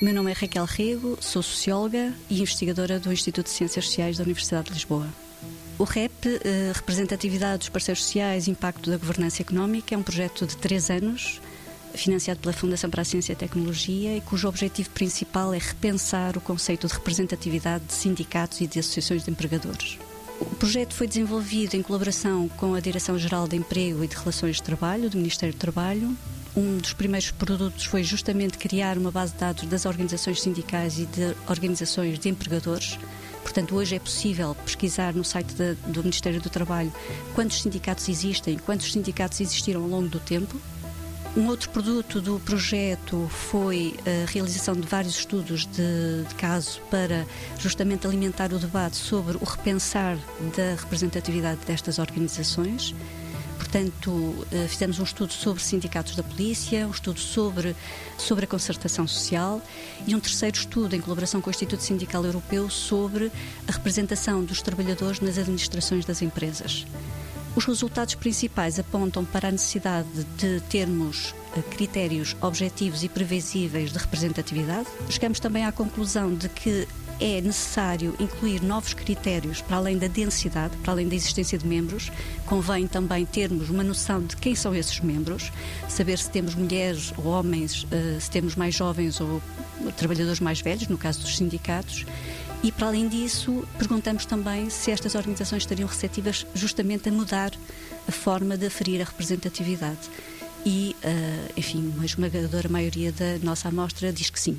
meu nome é Raquel Rego, sou socióloga e investigadora do Instituto de Ciências Sociais da Universidade de Lisboa. O REP, eh, Representatividade dos Parceiros Sociais e Impacto da Governança Económica, é um projeto de três anos, financiado pela Fundação para a Ciência e Tecnologia, e cujo objetivo principal é repensar o conceito de representatividade de sindicatos e de associações de empregadores. O projeto foi desenvolvido em colaboração com a Direção-Geral de Emprego e de Relações de Trabalho, do Ministério do Trabalho. Um dos primeiros produtos foi justamente criar uma base de dados das organizações sindicais e de organizações de empregadores. Portanto, hoje é possível pesquisar no site de, do Ministério do Trabalho quantos sindicatos existem, quantos sindicatos existiram ao longo do tempo, um outro produto do projeto foi a realização de vários estudos de, de, caso para justamente alimentar o debate sobre o repensar da representatividade destas organizações. Portanto, eh, fizemos um estudo sobre sindicatos da polícia, um estudo sobre, sobre a concertação social e um terceiro estudo em colaboração com o Instituto Sindical Europeu sobre a representação dos trabalhadores nas administrações das empresas. Os resultados principais apontam para a necessidade de termos eh, critérios objetivos e previsíveis de representatividade. Chegamos também à conclusão de que é necessário incluir novos critérios para além da densidade, para além da existência de membros. Convém também termos uma noção de quem são esses membros, saber se temos mulheres ou homens, eh, se temos mais jovens ou trabalhadores mais velhos, no caso dos sindicatos e, para além disso, perguntamos também se estas organizações estariam receptivas justamente a mudar a forma de aferir a representatividade. E, uh, enfim, uma esmagadora maioria da nossa amostra diz que sim.